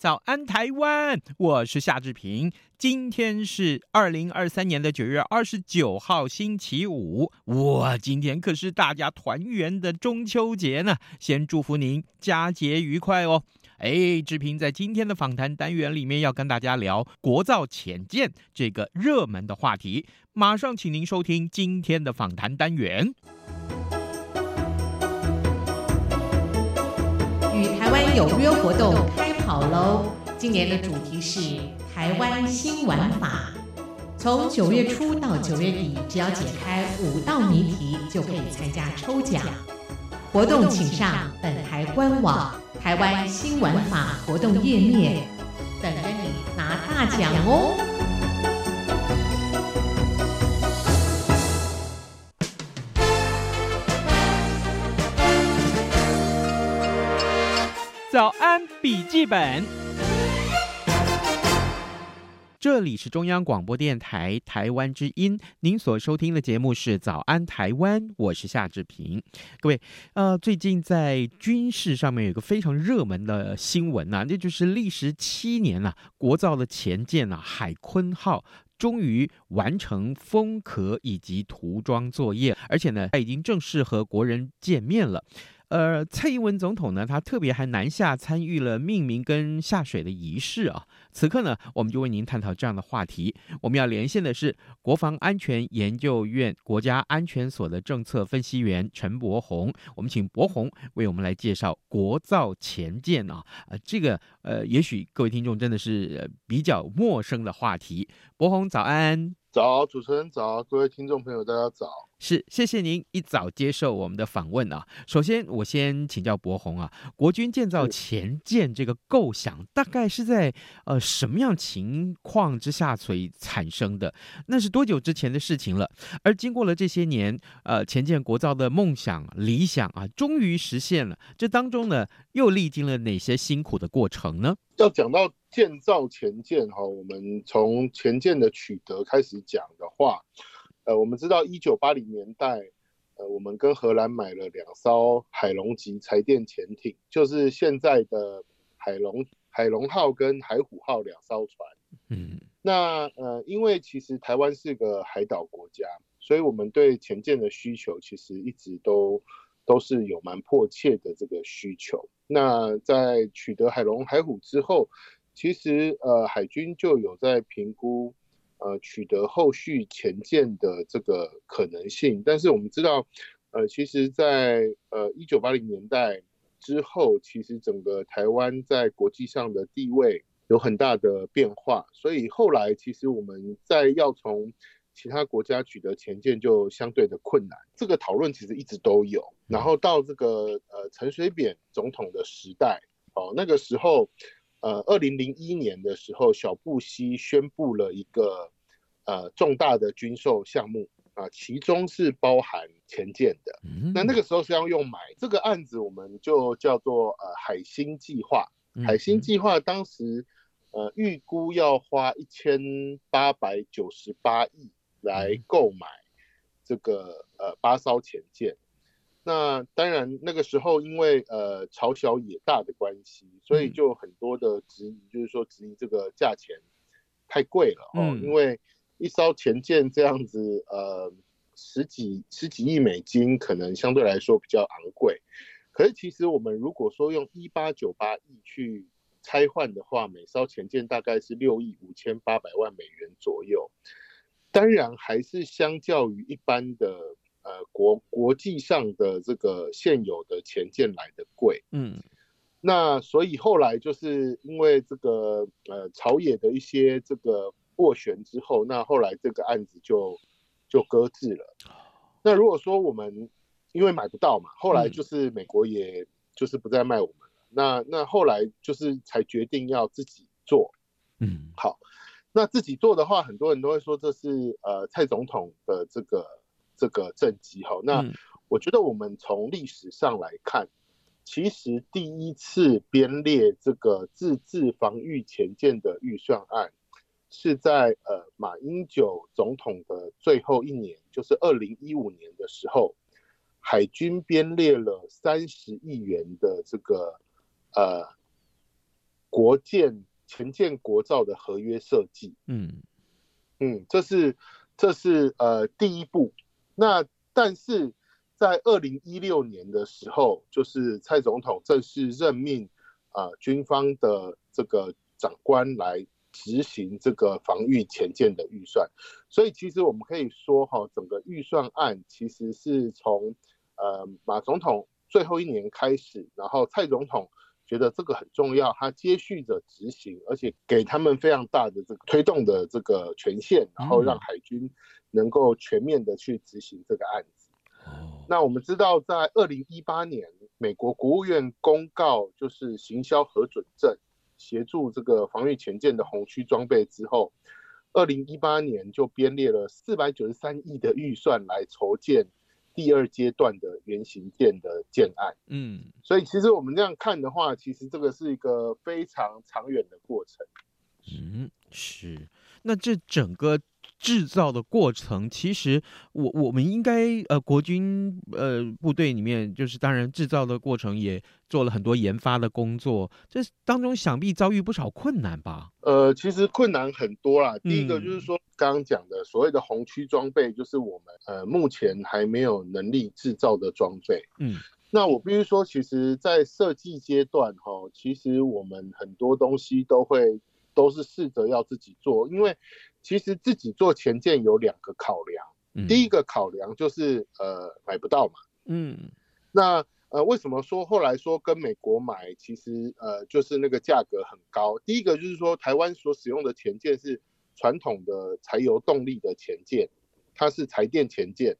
早安台湾，我是夏志平。今天是二零二三年的九月二十九号，星期五。哇，今天可是大家团圆的中秋节呢！先祝福您佳节愉快哦。哎，志平在今天的访谈单元里面要跟大家聊国造潜舰这个热门的话题。马上请您收听今天的访谈单元。湾有约活动开跑喽！今年的主题是台湾新玩法。从九月初到九月底，只要解开五道谜题，就可以参加抽奖。活动请上本台官网。台湾新玩法活动页面，等着你拿大奖哦！早安笔记本。这里是中央广播电台台湾之音，您所收听的节目是《早安台湾》，我是夏志平。各位，呃，最近在军事上面有个非常热门的新闻啊，那就是历时七年了，国造的前舰啊，海鲲号终于完成封壳以及涂装作业，而且呢，它已经正式和国人见面了。呃，蔡英文总统呢，他特别还南下参与了命名跟下水的仪式啊。此刻呢，我们就为您探讨这样的话题。我们要连线的是国防安全研究院国家安全所的政策分析员陈柏宏。我们请柏宏为我们来介绍国造前舰啊。呃，这个呃，也许各位听众真的是比较陌生的话题。柏宏早安。早，主持人早，各位听众朋友，大家早。是，谢谢您一早接受我们的访问啊。首先，我先请教柏宏啊，国军建造前舰这个构想，大概是在呃什么样情况之下所以产生的？那是多久之前的事情了？而经过了这些年，呃，前舰国造的梦想理想啊，终于实现了。这当中呢，又历经了哪些辛苦的过程呢？要讲到。建造前舰哈，我们从前舰的取得开始讲的话，呃，我们知道一九八零年代，呃，我们跟荷兰买了两艘海龙级柴电潜艇，就是现在的海龙海龙号跟海虎号两艘船。嗯，那呃，因为其实台湾是个海岛国家，所以我们对前舰的需求其实一直都都是有蛮迫切的这个需求。那在取得海龙、海虎之后，其实，呃，海军就有在评估，呃，取得后续潜舰的这个可能性。但是我们知道，呃，其实在，呃一九八零年代之后，其实整个台湾在国际上的地位有很大的变化，所以后来其实我们在要从其他国家取得前舰就相对的困难。这个讨论其实一直都有。然后到这个呃陈水扁总统的时代，哦，那个时候。呃，二零零一年的时候，小布希宣布了一个呃重大的军售项目啊，其中是包含潜舰的。那那个时候是要用买这个案子，我们就叫做呃海星计划。海星计划当时呃预估要花一千八百九十八亿来购买这个呃八艘潜舰。那当然，那个时候因为呃朝小野大的关系，所以就很多的质疑，就是说质疑这个价钱太贵了哦。因为一艘潜舰这样子，呃十几十几亿美金，可能相对来说比较昂贵。可是其实我们如果说用一八九八亿去拆换的话，每艘潜舰大概是六亿五千八百万美元左右。当然还是相较于一般的。呃，国国际上的这个现有的潜舰来的贵，嗯，那所以后来就是因为这个呃朝野的一些这个斡旋之后，那后来这个案子就就搁置了。那如果说我们因为买不到嘛，后来就是美国也就是不再卖我们了。嗯、那那后来就是才决定要自己做。嗯，好，那自己做的话，很多人都会说这是呃蔡总统的这个这个政绩哈。那我觉得我们从历史上来看，其实第一次编列这个自治防御前舰的预算案，是在呃马英九总统的最后一年，就是二零一五年的时候，海军编列了三十亿元的这个呃国舰前舰国造的合约设计。嗯嗯，这是这是呃第一步。那但是在二零一六年的时候，就是蔡总统正式任命啊、呃、军方的这个长官来。执行这个防御前舰的预算，所以其实我们可以说哈，整个预算案其实是从呃马总统最后一年开始，然后蔡总统觉得这个很重要，他接续着执行，而且给他们非常大的这个推动的这个权限，然后让海军能够全面的去执行这个案子。那我们知道，在二零一八年，美国国务院公告就是行销核准证。协助这个防御前舰的红区装备之后，二零一八年就编列了四百九十三亿的预算来筹建第二阶段的原型舰的建案。嗯，所以其实我们这样看的话，其实这个是一个非常长远的过程。嗯，是。那这整个。制造的过程，其实我我们应该呃，国军呃部队里面，就是当然制造的过程也做了很多研发的工作，这当中想必遭遇不少困难吧？呃，其实困难很多啦。第一个就是说，刚刚讲的所谓的红区装备，就是我们呃目前还没有能力制造的装备。嗯，那我必须说，其实，在设计阶段哈，其实我们很多东西都会都是试着要自己做，因为。其实自己做前件有两个考量，嗯、第一个考量就是呃买不到嘛，嗯，那呃为什么说后来说跟美国买，其实呃就是那个价格很高。第一个就是说台湾所使用的前件是传统的柴油动力的前件，它是柴电前件。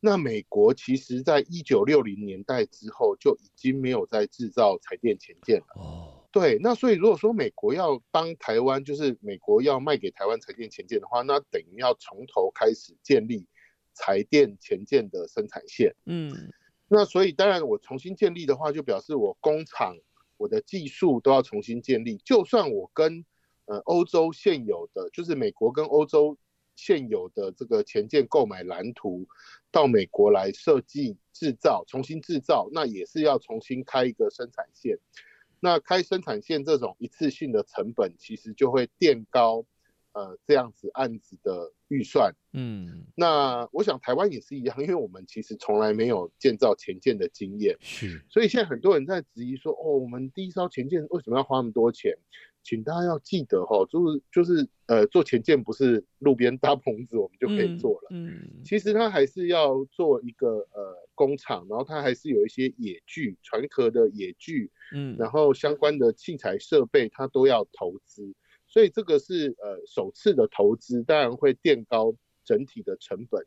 那美国其实在一九六零年代之后就已经没有在制造柴电前件了。哦。对，那所以如果说美国要帮台湾，就是美国要卖给台湾柴电前舰的话，那等于要从头开始建立柴电前舰的生产线。嗯，那所以当然我重新建立的话，就表示我工厂、我的技术都要重新建立。就算我跟呃欧洲现有的，就是美国跟欧洲现有的这个前舰购买蓝图，到美国来设计制造、重新制造，那也是要重新开一个生产线。那开生产线这种一次性的成本，其实就会垫高，呃，这样子案子的预算。嗯，那我想台湾也是一样，因为我们其实从来没有建造前舰的经验，是，所以现在很多人在质疑说，哦，我们第一艘前舰为什么要花那么多钱？请大家要记得哈，就是就是呃，做前件不是路边搭棚子我们就可以做了，嗯，嗯，其实它还是要做一个呃工厂，然后它还是有一些野具、船壳的野具，嗯，然后相关的器材设备它都要投资，所以这个是呃首次的投资，当然会垫高整体的成本。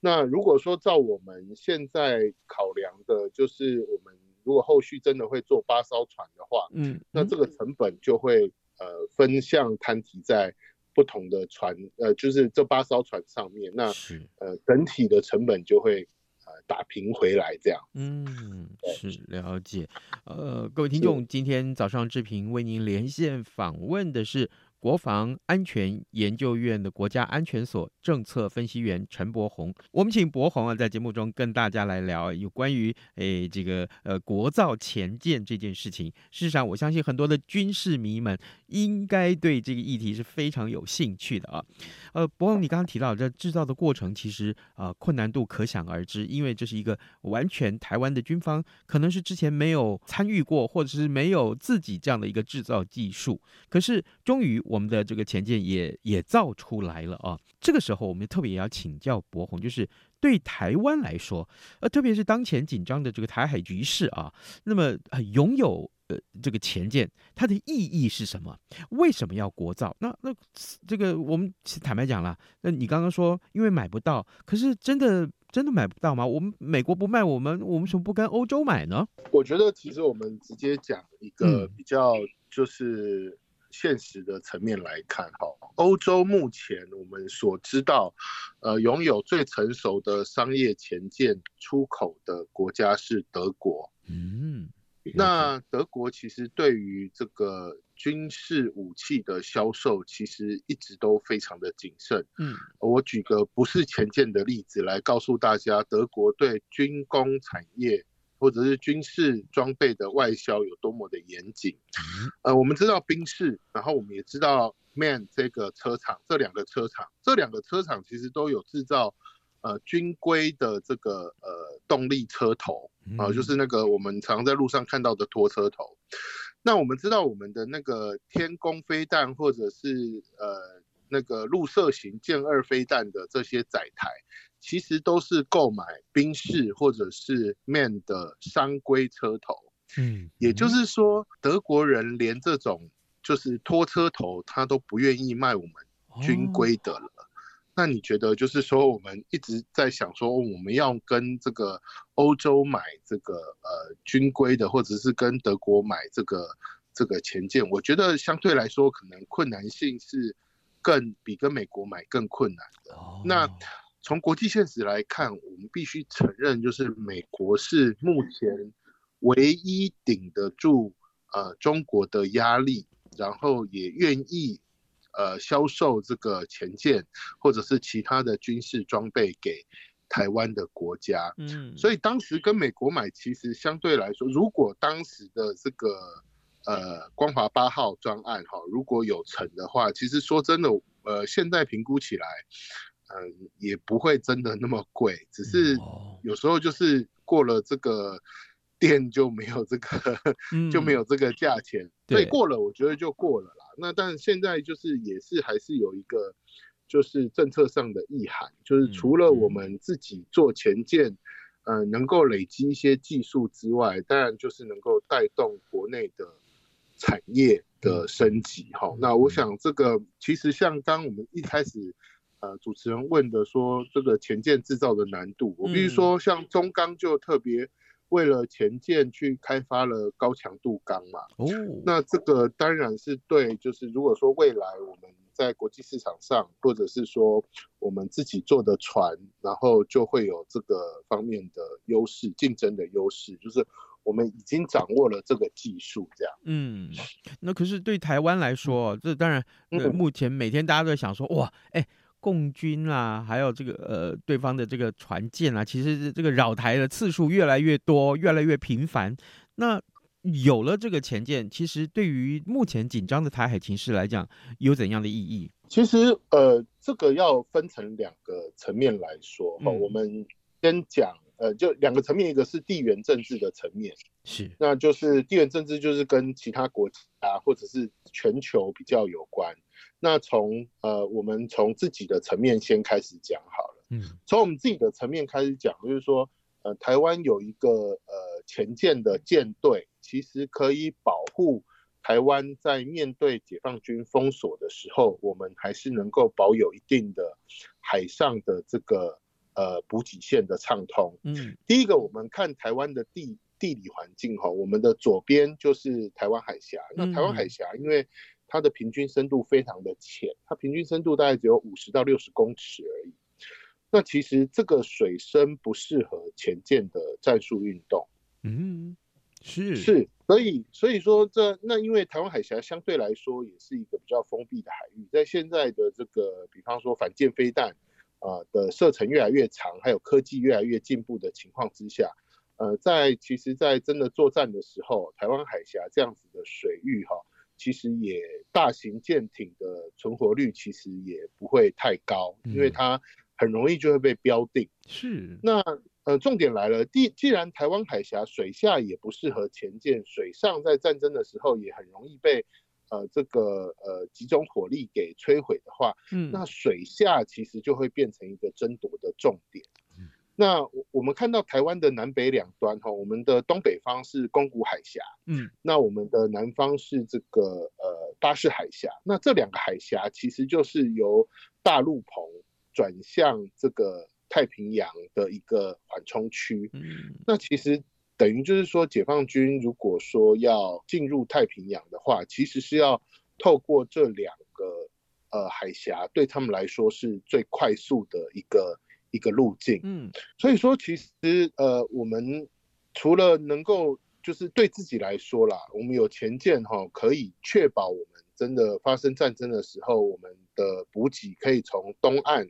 那如果说照我们现在考量的，就是我们。如果后续真的会做八艘船的话，嗯，那这个成本就会呃分项摊提在不同的船，呃，就是这八艘船上面，那是呃整体的成本就会呃打平回来这样。嗯，是了解。呃，各位听众，今天早上志平为您连线访问的是。国防安全研究院的国家安全所政策分析员陈柏宏，我们请柏宏啊，在节目中跟大家来聊有关于诶这个呃国造前舰这件事情。事实上，我相信很多的军事迷们应该对这个议题是非常有兴趣的啊。呃，博宏，你刚刚提到这制造的过程，其实、呃、困难度可想而知，因为这是一个完全台湾的军方可能是之前没有参与过，或者是没有自己这样的一个制造技术。可是终于我。们的这个潜舰也也造出来了啊！这个时候，我们特别也要请教博宏，就是对台湾来说，呃，特别是当前紧张的这个台海局势啊，那么呃，拥有呃这个前舰，它的意义是什么？为什么要国造？那那这个我们坦白讲了，那你刚刚说因为买不到，可是真的真的买不到吗？我们美国不卖我们，我们为什么不跟欧洲买呢？我觉得其实我们直接讲一个比较就是现实的层面来看哈，欧洲目前我们所知道，呃，拥有最成熟的商业前舰出口的国家是德国。嗯，那德国其实对于这个军事武器的销售，其实一直都非常的谨慎。嗯，我举个不是前舰的例子来告诉大家，德国对军工产业。或者是军事装备的外销有多么的严谨？呃，我们知道宾士，然后我们也知道 MAN 这个车厂，这两个车厂，这两个车厂其实都有制造呃军规的这个呃动力车头啊，就是那个我们常在路上看到的拖车头。那我们知道我们的那个天宫飞弹或者是呃那个陆射型剑二飞弹的这些载台。其实都是购买宾士或者是 MAN 的商规车头，嗯，也就是说，德国人连这种就是拖车头，他都不愿意卖我们军规的了。那你觉得，就是说，我们一直在想说，我们要跟这个欧洲买这个呃军规的，或者是跟德国买这个这个前舰，我觉得相对来说，可能困难性是更比跟美国买更困难的。那从国际现实来看，我们必须承认，就是美国是目前唯一顶得住呃中国的压力，然后也愿意呃销售这个潜舰或者是其他的军事装备给台湾的国家。嗯，所以当时跟美国买，其实相对来说，如果当时的这个呃光华八号专案哈，如果有成的话，其实说真的，呃，现在评估起来。嗯，也不会真的那么贵，只是有时候就是过了这个店就没有这个，嗯、就没有这个价钱。所以过了，我觉得就过了啦。那但现在就是也是还是有一个，就是政策上的意涵，就是除了我们自己做潜舰，嗯、呃，能够累积一些技术之外，当然就是能够带动国内的产业的升级。哈、嗯，那我想这个其实像刚我们一开始。呃，主持人问的说这个潜舰制造的难度，我必须说，像中钢就特别为了前舰去开发了高强度钢嘛。哦，那这个当然是对，就是如果说未来我们在国际市场上，或者是说我们自己做的船，然后就会有这个方面的优势，竞争的优势，就是我们已经掌握了这个技术，这样。嗯，那可是对台湾来说，这当然，呃，目前每天大家都在想说，哇，哎。共军啊，还有这个呃，对方的这个船舰啊，其实这个扰台的次数越来越多，越来越频繁。那有了这个前舰，其实对于目前紧张的台海情势来讲，有怎样的意义？其实呃，这个要分成两个层面来说哈。嗯、我们先讲呃，就两个层面，一个是地缘政治的层面，是，那就是地缘政治就是跟其他国家或者是全球比较有关。那从呃，我们从自己的层面先开始讲好了。嗯，从我们自己的层面开始讲，就是说，呃，台湾有一个呃前舰的舰队，其实可以保护台湾在面对解放军封锁的时候，我们还是能够保有一定的海上的这个呃补给线的畅通。嗯，第一个，我们看台湾的地地理环境哈，我们的左边就是台湾海峡。那台湾海峡因为它的平均深度非常的浅，它平均深度大概只有五十到六十公尺而已。那其实这个水深不适合潜舰的战术运动。嗯，是是，所以所以说这那因为台湾海峡相对来说也是一个比较封闭的海域，在现在的这个比方说反舰飞弹啊的射程越来越长，还有科技越来越进步的情况之下，呃，在其实，在真的作战的时候，台湾海峡这样子的水域哈。其实也大型舰艇的存活率其实也不会太高，因为它很容易就会被标定。是。那呃，重点来了，既既然台湾海峡水下也不适合前舰，水上在战争的时候也很容易被呃这个呃集中火力给摧毁的话，嗯，那水下其实就会变成一个争夺的重点。那我们看到台湾的南北两端哈，我们的东北方是宫古海峡，嗯，那我们的南方是这个呃巴士海峡。那这两个海峡其实就是由大陆棚转向这个太平洋的一个缓冲区。嗯，那其实等于就是说，解放军如果说要进入太平洋的话，其实是要透过这两个呃海峡，对他们来说是最快速的一个。一个路径，嗯，所以说其实呃，我们除了能够就是对自己来说啦，我们有前舰哈，可以确保我们真的发生战争的时候，我们的补给可以从东岸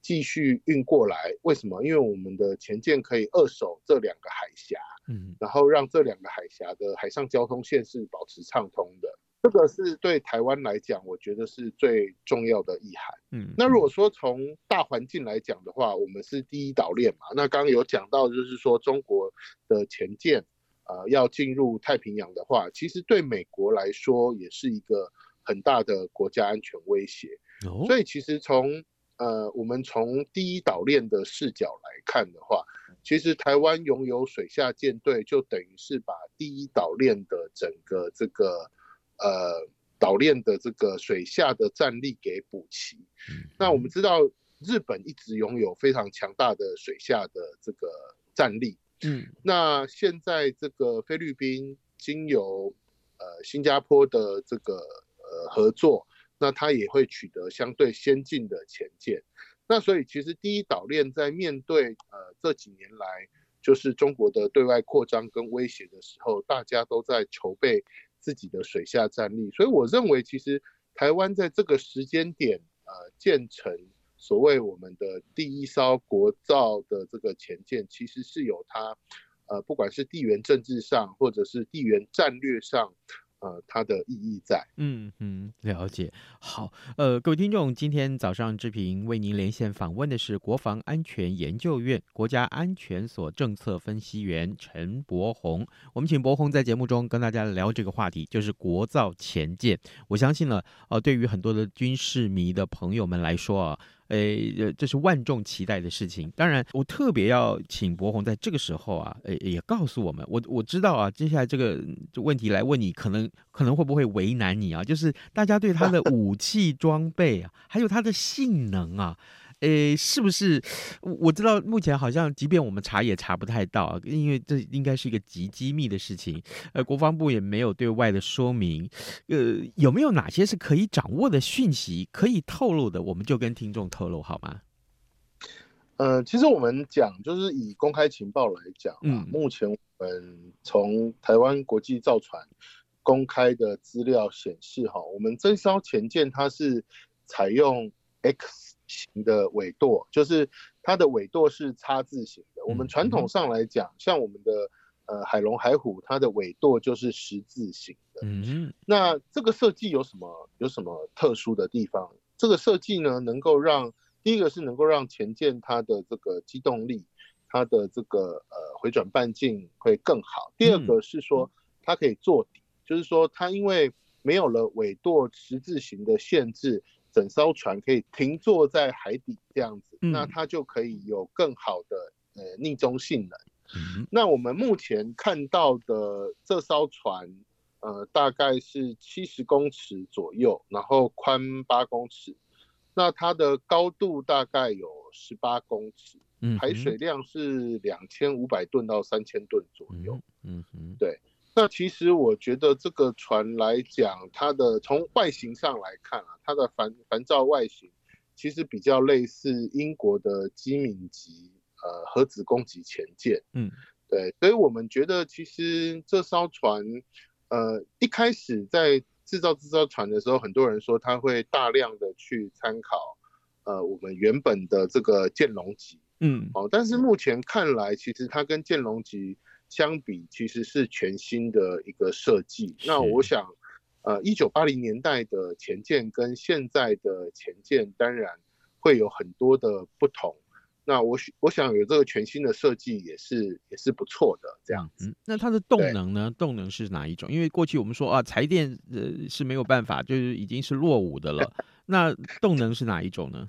继续运过来。为什么？因为我们的前舰可以扼守这两个海峡，嗯，然后让这两个海峡的海上交通线是保持畅通的。这个是对台湾来讲，我觉得是最重要的意涵。嗯，那如果说从大环境来讲的话，我们是第一岛链嘛。那刚刚有讲到，就是说中国的前舰，呃，要进入太平洋的话，其实对美国来说也是一个很大的国家安全威胁。哦，所以其实从呃，我们从第一岛链的视角来看的话，其实台湾拥有水下舰队，就等于是把第一岛链的整个这个。呃，岛链的这个水下的战力给补齐。嗯。那我们知道，日本一直拥有非常强大的水下的这个战力。嗯。那现在这个菲律宾经由呃新加坡的这个呃合作，那它也会取得相对先进的前舰。那所以其实第一岛链在面对呃这几年来就是中国的对外扩张跟威胁的时候，大家都在筹备。自己的水下战力，所以我认为，其实台湾在这个时间点，呃，建成所谓我们的第一艘国造的这个前舰，其实是有它，呃，不管是地缘政治上，或者是地缘战略上。呃，它的意义在，嗯嗯，了解。好，呃，各位听众，今天早上志平为您连线访问的是国防安全研究院国家安全所政策分析员陈柏宏。我们请柏宏在节目中跟大家聊这个话题，就是国造前舰。我相信呢，呃，对于很多的军事迷的朋友们来说啊。诶，这是万众期待的事情。当然，我特别要请博宏在这个时候啊，诶，也告诉我们，我我知道啊，接下来这个问题来问你，可能可能会不会为难你啊？就是大家对他的武器装备啊，还有他的性能啊。诶，是不是？我知道目前好像，即便我们查也查不太到，因为这应该是一个极机密的事情。呃，国防部也没有对外的说明。呃，有没有哪些是可以掌握的讯息，可以透露的？我们就跟听众透露好吗？呃，其实我们讲，就是以公开情报来讲，嗯，目前我们从台湾国际造船公开的资料显示，哈，我们这艘潜舰它是采用 X。型的尾舵，就是它的尾舵是叉字形的。我们传统上来讲，像我们的呃海龙、海虎，它的尾舵就是十字形的。嗯，那这个设计有什么有什么特殊的地方？这个设计呢，能够让第一个是能够让前舰它的这个机动力，它的这个呃回转半径会更好。第二个是说它可以坐底，就是说它因为没有了尾舵十字形的限制。整艘船可以停坐在海底这样子，嗯、那它就可以有更好的呃逆中性能。嗯、那我们目前看到的这艘船，呃，大概是七十公尺左右，然后宽八公尺，那它的高度大概有十八公尺，嗯、排水量是两千五百吨到三千吨左右。嗯嗯，对。那其实我觉得这个船来讲，它的从外形上来看啊，它的帆帆罩外形其实比较类似英国的机敏级呃核子攻击潜舰。嗯，对，所以我们觉得其实这艘船呃一开始在制造这艘船的时候，很多人说它会大量的去参考呃我们原本的这个剑龙级。嗯，哦，但是目前看来，其实它跟剑龙级。相比其实是全新的一个设计。那我想，呃，一九八零年代的前舰跟现在的前舰当然会有很多的不同。那我我想有这个全新的设计也是也是不错的这样子。嗯，那它的动能呢？动能是哪一种？因为过去我们说啊，柴电呃是没有办法，就是已经是落伍的了。那动能是哪一种呢？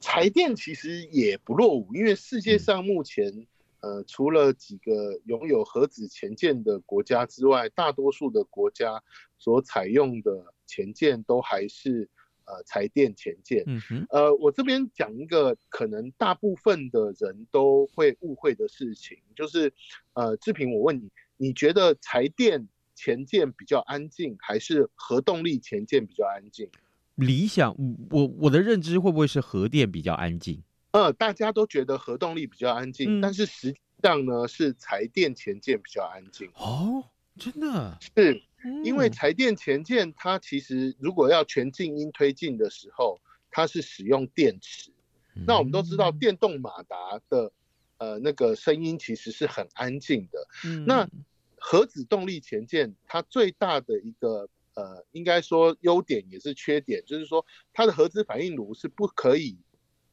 柴电其实也不落伍，因为世界上目前，呃，除了几个拥有核子潜舰的国家之外，大多数的国家所采用的潜舰都还是呃柴电潜舰。嗯哼。呃，我这边讲一个可能大部分的人都会误会的事情，就是呃，志平，我问你，你觉得柴电潜舰比较安静，还是核动力潜舰比较安静？理想，我我的认知会不会是核电比较安静？呃，大家都觉得核动力比较安静，嗯、但是实际上呢，是柴电前舰比较安静。哦，真的是，因为柴电前舰它其实如果要全静音推进的时候，它是使用电池。嗯、那我们都知道，电动马达的呃那个声音其实是很安静的。嗯、那核子动力前舰它最大的一个。呃，应该说优点也是缺点，就是说它的核子反应炉是不可以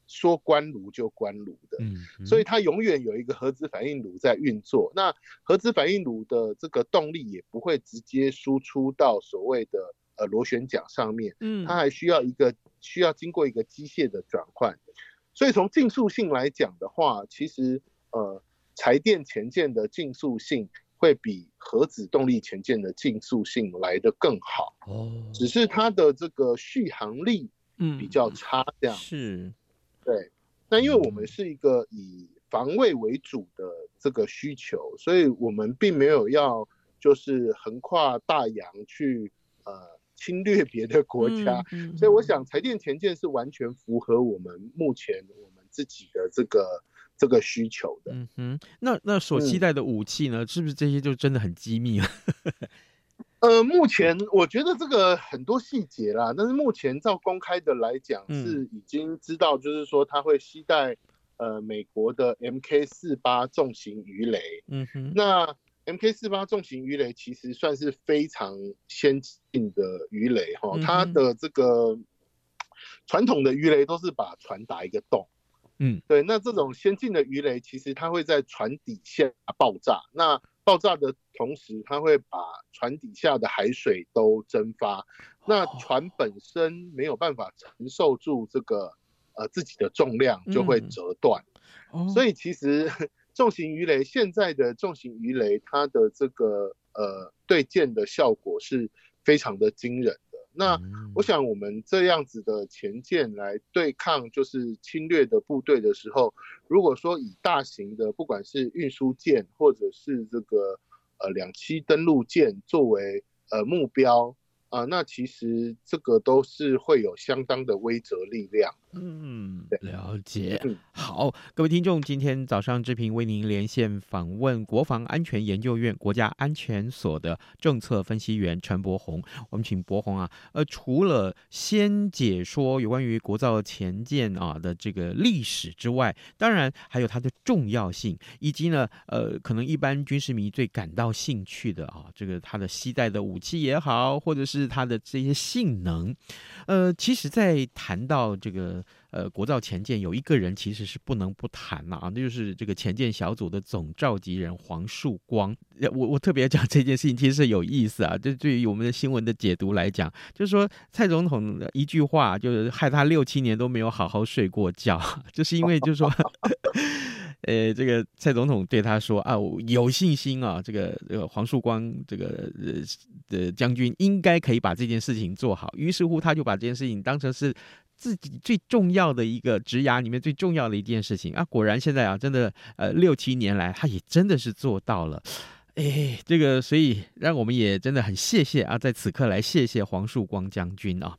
说关炉就关炉的，嗯，嗯，所以它永远有一个核子反应炉在运作。那核子反应炉的这个动力也不会直接输出到所谓的呃螺旋桨上面，嗯，它还需要一个需要经过一个机械的转换。所以从竞速性来讲的话，其实呃柴电前舰的竞速性。会比核子动力前舰的竞速性来得更好。哦，只是它的这个续航力比较差，这样、嗯、是，对。那因为我们是一个以防卫为主的这个需求，所以我们并没有要就是横跨大洋去呃侵略别的国家，嗯嗯、所以我想柴电前舰是完全符合我们目前我们自己的这个。这个需求的，嗯哼，那那所期待的武器呢？嗯、是不是这些就真的很机密了？呃，目前我觉得这个很多细节啦，但是目前照公开的来讲，是已经知道，就是说它会携带呃美国的 MK 四八重型鱼雷，嗯哼，那 MK 四八重型鱼雷其实算是非常先进的鱼雷哈，它的这个传统的鱼雷都是把船打一个洞。嗯，对，那这种先进的鱼雷，其实它会在船底下爆炸。那爆炸的同时，它会把船底下的海水都蒸发。那船本身没有办法承受住这个呃自己的重量，就会折断。所以其实 重型鱼雷现在的重型鱼雷，它的这个呃对舰的效果是非常的惊人。那我想，我们这样子的前舰来对抗就是侵略的部队的时候，如果说以大型的，不管是运输舰或者是这个呃两栖登陆舰作为呃目标。啊，那其实这个都是会有相当的威慑力量。嗯，了解。嗯、好，各位听众，今天早上志平为您连线访问国防安全研究院国家安全所的政策分析员陈柏宏。我们请柏宏啊，呃，除了先解说有关于国造前舰啊的这个历史之外，当然还有它的重要性，以及呢，呃，可能一般军事迷最感到兴趣的啊，这个它的携带的武器也好，或者是它的这些性能，呃，其实，在谈到这个呃国造前舰，有一个人其实是不能不谈了啊，那就是这个前舰小组的总召集人黄树光。我我特别讲这件事情，其实是有意思啊。就对于我们的新闻的解读来讲，就是说蔡总统的一句话，就是害他六七年都没有好好睡过觉，就是因为就是说。呃，这个蔡总统对他说啊，我有信心啊，这个这个黄树光这个呃的将军应该可以把这件事情做好。于是乎，他就把这件事情当成是自己最重要的一个职涯里面最重要的一件事情啊。果然，现在啊，真的呃六七年来，他也真的是做到了。哎，这个，所以让我们也真的很谢谢啊，在此刻来谢谢黄树光将军啊。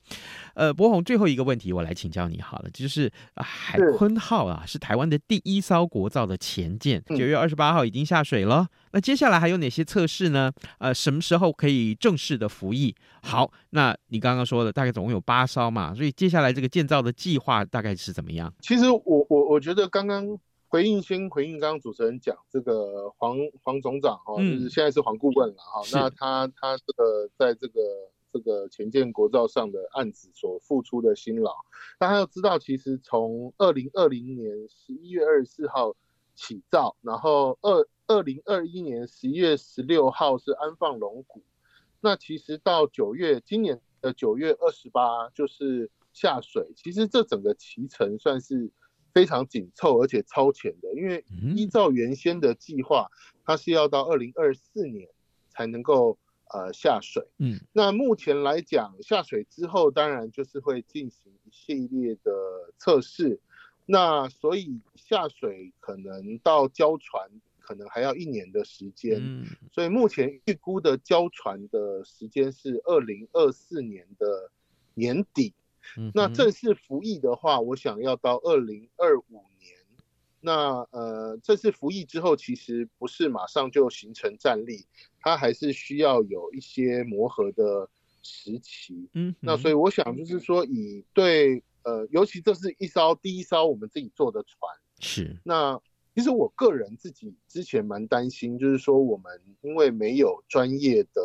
呃，博宏，最后一个问题我来请教你好了，就是海鲲号啊，是台湾的第一艘国造的前舰，九月二十八号已经下水了。那接下来还有哪些测试呢？呃，什么时候可以正式的服役？好，那你刚刚说的大概总共有八艘嘛，所以接下来这个建造的计划大概是怎么样？其实我我我觉得刚刚。回应先回应刚刚主持人讲这个黄黄总长哈，就是现在是黄顾问了哈。嗯、那他他这个在这个这个前建国造上的案子所付出的辛劳，大家要知道，其实从二零二零年十一月二十四号起造，然后二二零二一年十一月十六号是安放龙骨，那其实到九月今年的九月二十八就是。下水，其实这整个期程算是非常紧凑而且超前的，因为依照原先的计划，它是要到二零二四年才能够呃下水。嗯，那目前来讲，下水之后当然就是会进行一系列的测试，那所以下水可能到交船。可能还要一年的时间，嗯，所以目前预估的交船的时间是二零二四年的年底。嗯，那正式服役的话，我想要到二零二五年。那呃，正式服役之后，其实不是马上就形成战力，它还是需要有一些磨合的时期。嗯，那所以我想就是说，以对呃，尤其这是一艘第一艘我们自己做的船，是那。其实我个人自己之前蛮担心，就是说我们因为没有专业的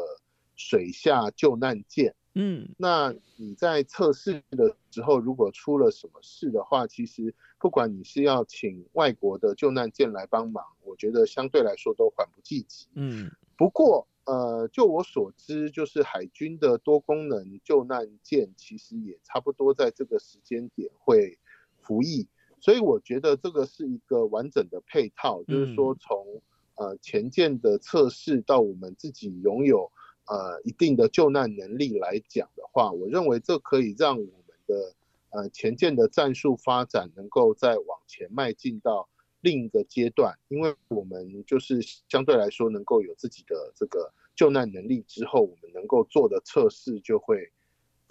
水下救难舰，嗯，那你在测试的时候，如果出了什么事的话，其实不管你是要请外国的救难舰来帮忙，我觉得相对来说都缓不济急，嗯。不过，呃，就我所知，就是海军的多功能救难舰其实也差不多在这个时间点会服役。所以我觉得这个是一个完整的配套，就是说从呃前舰的测试到我们自己拥有呃一定的救难能力来讲的话，我认为这可以让我们的呃前舰的战术发展能够再往前迈进到另一个阶段，因为我们就是相对来说能够有自己的这个救难能力之后，我们能够做的测试就会。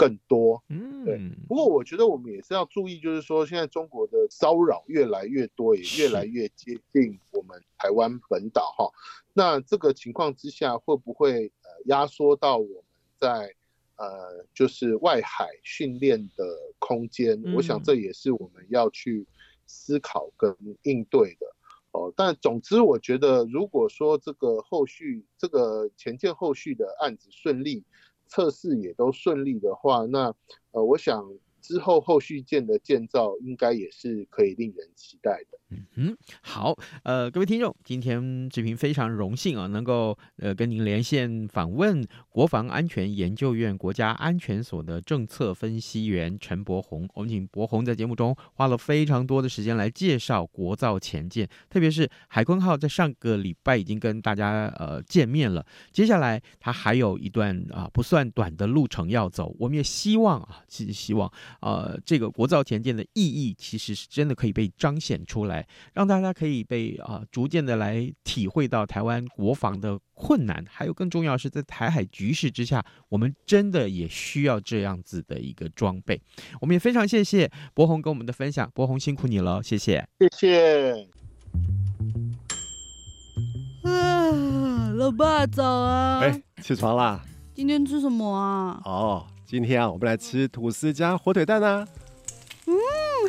更多，嗯，对。不过我觉得我们也是要注意，就是说现在中国的骚扰越来越多，也越来越接近我们台湾本岛哈。那这个情况之下，会不会呃压缩到我们在呃就是外海训练的空间？我想这也是我们要去思考跟应对的哦。但总之，我觉得如果说这个后续这个前件后续的案子顺利。测试也都顺利的话，那呃，我想之后后续舰的建造应该也是可以令人期待的。嗯，好，呃，各位听众，今天志平非常荣幸啊，能够呃跟您连线访问国防安全研究院国家安全所的政策分析员陈柏宏。我们请柏宏在节目中花了非常多的时间来介绍国造前舰，特别是海鲲号在上个礼拜已经跟大家呃见面了，接下来它还有一段啊、不算短的路程要走。我们也希望啊，其实希望呃这个国造前舰的意义其实是真的可以被彰显出来。让大家可以被啊逐渐的来体会到台湾国防的困难，还有更重要是在台海局势之下，我们真的也需要这样子的一个装备。我们也非常谢谢博宏跟我们的分享，博宏辛苦你了，谢谢，谢谢。啊，老爸早啊！哎，起床啦！今天吃什么啊？哦，今天啊，我们来吃吐司加火腿蛋啊。嗯，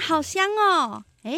好香哦。哎。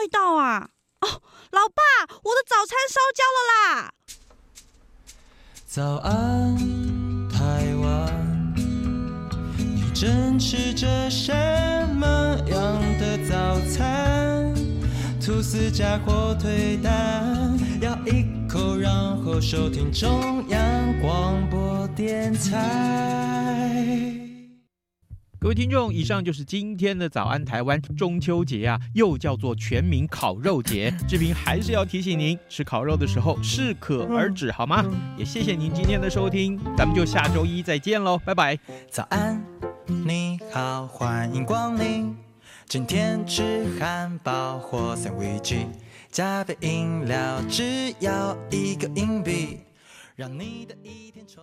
味道啊？哦，老爸，我的早餐烧焦了啦！早安，台湾，你正吃着什么样的早餐？吐司加火腿蛋，咬一口，然后收听中央广播电台。各位听众，以上就是今天的早安台湾。中秋节啊，又叫做全民烤肉节。志平还是要提醒您，吃烤肉的时候适可而止，好吗？也谢谢您今天的收听，咱们就下周一再见喽，拜拜。早安，你好，欢迎光临。今天吃汉堡或三明治，加杯饮料只要一个硬币，让你的一天充。